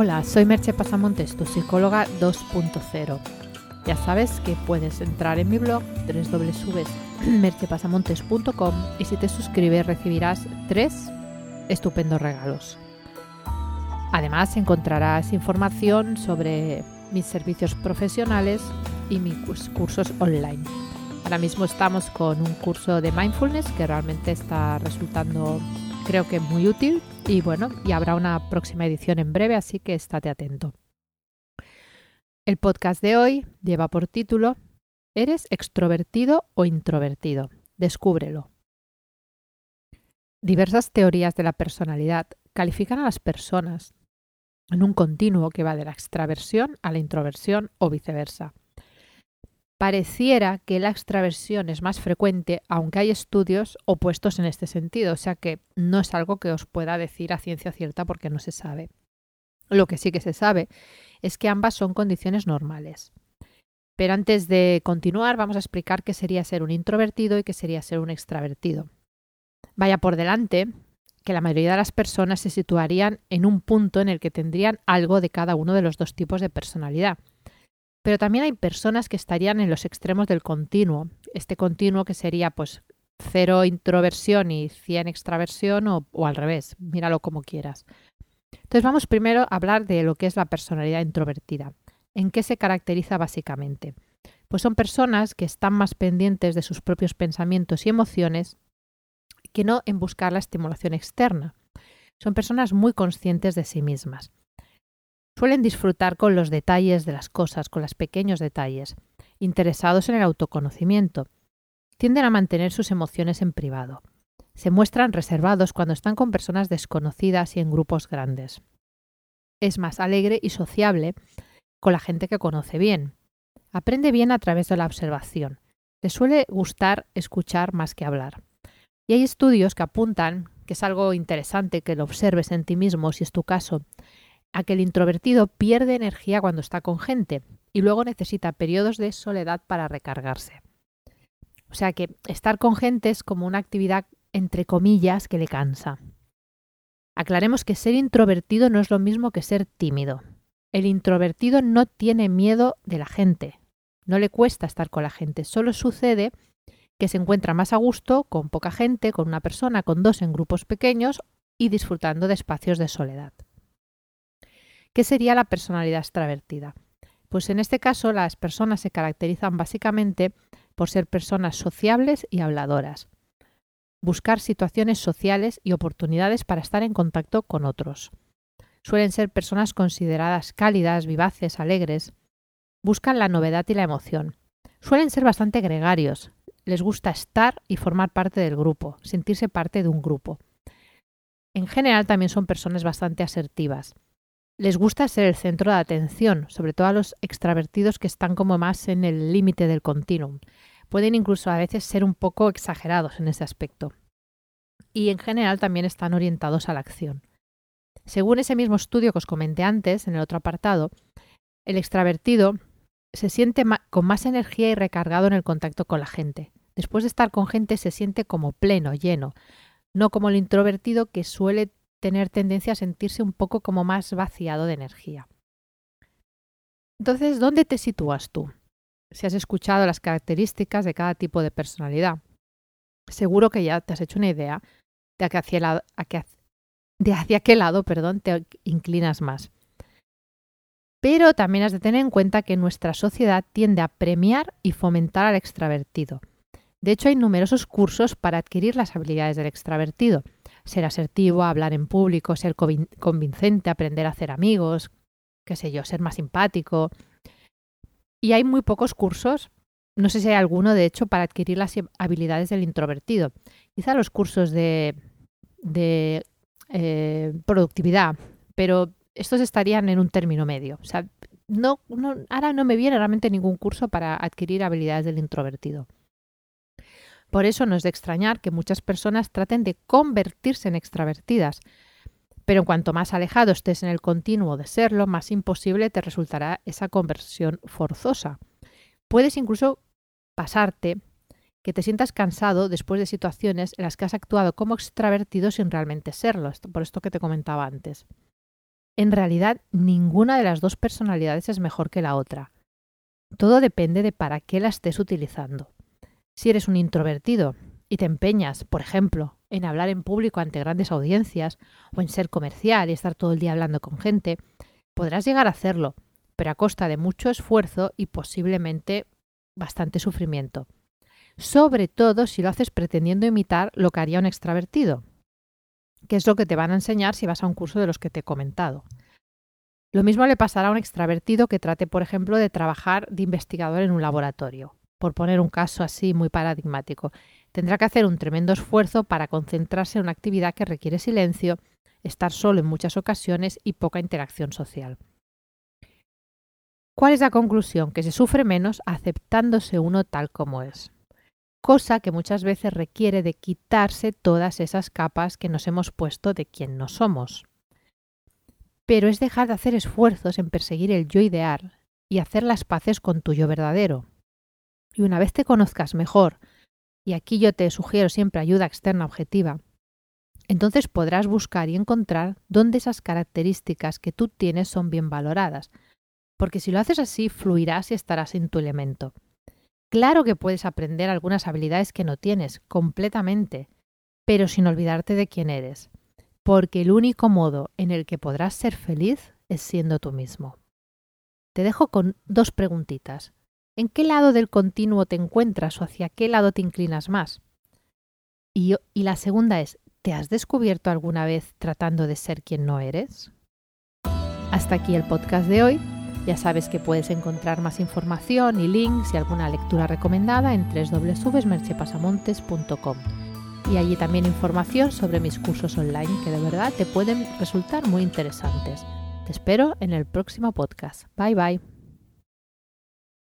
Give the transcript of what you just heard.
Hola, soy Merche Pasamontes, tu psicóloga 2.0. Ya sabes que puedes entrar en mi blog www.merchepasamontes.com y si te suscribes recibirás tres estupendos regalos. Además encontrarás información sobre mis servicios profesionales y mis cursos online. Ahora mismo estamos con un curso de mindfulness que realmente está resultando creo que muy útil y bueno, y habrá una próxima edición en breve, así que estate atento. El podcast de hoy lleva por título ¿Eres extrovertido o introvertido? Descúbrelo. Diversas teorías de la personalidad califican a las personas en un continuo que va de la extraversión a la introversión o viceversa pareciera que la extraversión es más frecuente, aunque hay estudios opuestos en este sentido, o sea que no es algo que os pueda decir a ciencia cierta porque no se sabe. Lo que sí que se sabe es que ambas son condiciones normales. Pero antes de continuar, vamos a explicar qué sería ser un introvertido y qué sería ser un extravertido. Vaya por delante que la mayoría de las personas se situarían en un punto en el que tendrían algo de cada uno de los dos tipos de personalidad pero también hay personas que estarían en los extremos del continuo. Este continuo que sería pues cero introversión y 100 extraversión o, o al revés, míralo como quieras. Entonces vamos primero a hablar de lo que es la personalidad introvertida. ¿En qué se caracteriza básicamente? Pues son personas que están más pendientes de sus propios pensamientos y emociones que no en buscar la estimulación externa. Son personas muy conscientes de sí mismas. Suelen disfrutar con los detalles de las cosas, con los pequeños detalles, interesados en el autoconocimiento. Tienden a mantener sus emociones en privado. Se muestran reservados cuando están con personas desconocidas y en grupos grandes. Es más alegre y sociable con la gente que conoce bien. Aprende bien a través de la observación. Le suele gustar escuchar más que hablar. Y hay estudios que apuntan, que es algo interesante que lo observes en ti mismo, si es tu caso, a que el introvertido pierde energía cuando está con gente y luego necesita periodos de soledad para recargarse. O sea que estar con gente es como una actividad entre comillas que le cansa. Aclaremos que ser introvertido no es lo mismo que ser tímido. El introvertido no tiene miedo de la gente, no le cuesta estar con la gente, solo sucede que se encuentra más a gusto con poca gente, con una persona, con dos en grupos pequeños y disfrutando de espacios de soledad. ¿Qué sería la personalidad extravertida? Pues en este caso las personas se caracterizan básicamente por ser personas sociables y habladoras. Buscar situaciones sociales y oportunidades para estar en contacto con otros. Suelen ser personas consideradas cálidas, vivaces, alegres. Buscan la novedad y la emoción. Suelen ser bastante gregarios. Les gusta estar y formar parte del grupo, sentirse parte de un grupo. En general también son personas bastante asertivas les gusta ser el centro de atención, sobre todo a los extravertidos que están como más en el límite del continuum. Pueden incluso a veces ser un poco exagerados en ese aspecto. Y en general también están orientados a la acción. Según ese mismo estudio que os comenté antes, en el otro apartado, el extravertido se siente con más energía y recargado en el contacto con la gente. Después de estar con gente se siente como pleno, lleno, no como el introvertido que suele tener tendencia a sentirse un poco como más vaciado de energía. Entonces, ¿dónde te sitúas tú? Si has escuchado las características de cada tipo de personalidad, seguro que ya te has hecho una idea de hacia, de hacia qué lado perdón, te inclinas más. Pero también has de tener en cuenta que nuestra sociedad tiende a premiar y fomentar al extravertido. De hecho, hay numerosos cursos para adquirir las habilidades del extravertido ser asertivo, hablar en público, ser convincente, aprender a hacer amigos, qué sé yo, ser más simpático. Y hay muy pocos cursos, no sé si hay alguno de hecho, para adquirir las habilidades del introvertido. Quizá los cursos de, de eh, productividad, pero estos estarían en un término medio. O sea, no, no, ahora no me viene realmente ningún curso para adquirir habilidades del introvertido. Por eso no es de extrañar que muchas personas traten de convertirse en extravertidas. Pero cuanto más alejado estés en el continuo de serlo, más imposible te resultará esa conversión forzosa. Puedes incluso pasarte que te sientas cansado después de situaciones en las que has actuado como extravertido sin realmente serlo, por esto que te comentaba antes. En realidad, ninguna de las dos personalidades es mejor que la otra. Todo depende de para qué la estés utilizando. Si eres un introvertido y te empeñas, por ejemplo, en hablar en público ante grandes audiencias o en ser comercial y estar todo el día hablando con gente, podrás llegar a hacerlo, pero a costa de mucho esfuerzo y posiblemente bastante sufrimiento. Sobre todo si lo haces pretendiendo imitar lo que haría un extravertido, que es lo que te van a enseñar si vas a un curso de los que te he comentado. Lo mismo le pasará a un extravertido que trate, por ejemplo, de trabajar de investigador en un laboratorio, por poner un caso así muy paradigmático. Tendrá que hacer un tremendo esfuerzo para concentrarse en una actividad que requiere silencio, estar solo en muchas ocasiones y poca interacción social. ¿Cuál es la conclusión? Que se sufre menos aceptándose uno tal como es. Cosa que muchas veces requiere de quitarse todas esas capas que nos hemos puesto de quien no somos. Pero es dejar de hacer esfuerzos en perseguir el yo ideal y hacer las paces con tu yo verdadero. Y una vez te conozcas mejor, y aquí yo te sugiero siempre ayuda externa objetiva, entonces podrás buscar y encontrar dónde esas características que tú tienes son bien valoradas, porque si lo haces así fluirás y estarás en tu elemento. Claro que puedes aprender algunas habilidades que no tienes, completamente, pero sin olvidarte de quién eres, porque el único modo en el que podrás ser feliz es siendo tú mismo. Te dejo con dos preguntitas. ¿En qué lado del continuo te encuentras o hacia qué lado te inclinas más? Y, la segunda es, ¿te has descubierto alguna vez tratando de ser quien no eres? Hasta aquí el podcast de hoy. Ya sabes que puedes encontrar más información y links y alguna lectura recomendada en www.merchepasamontes.com. Y allí también información sobre mis cursos online que de verdad te pueden resultar muy interesantes. Te espero en el próximo podcast. Bye bye.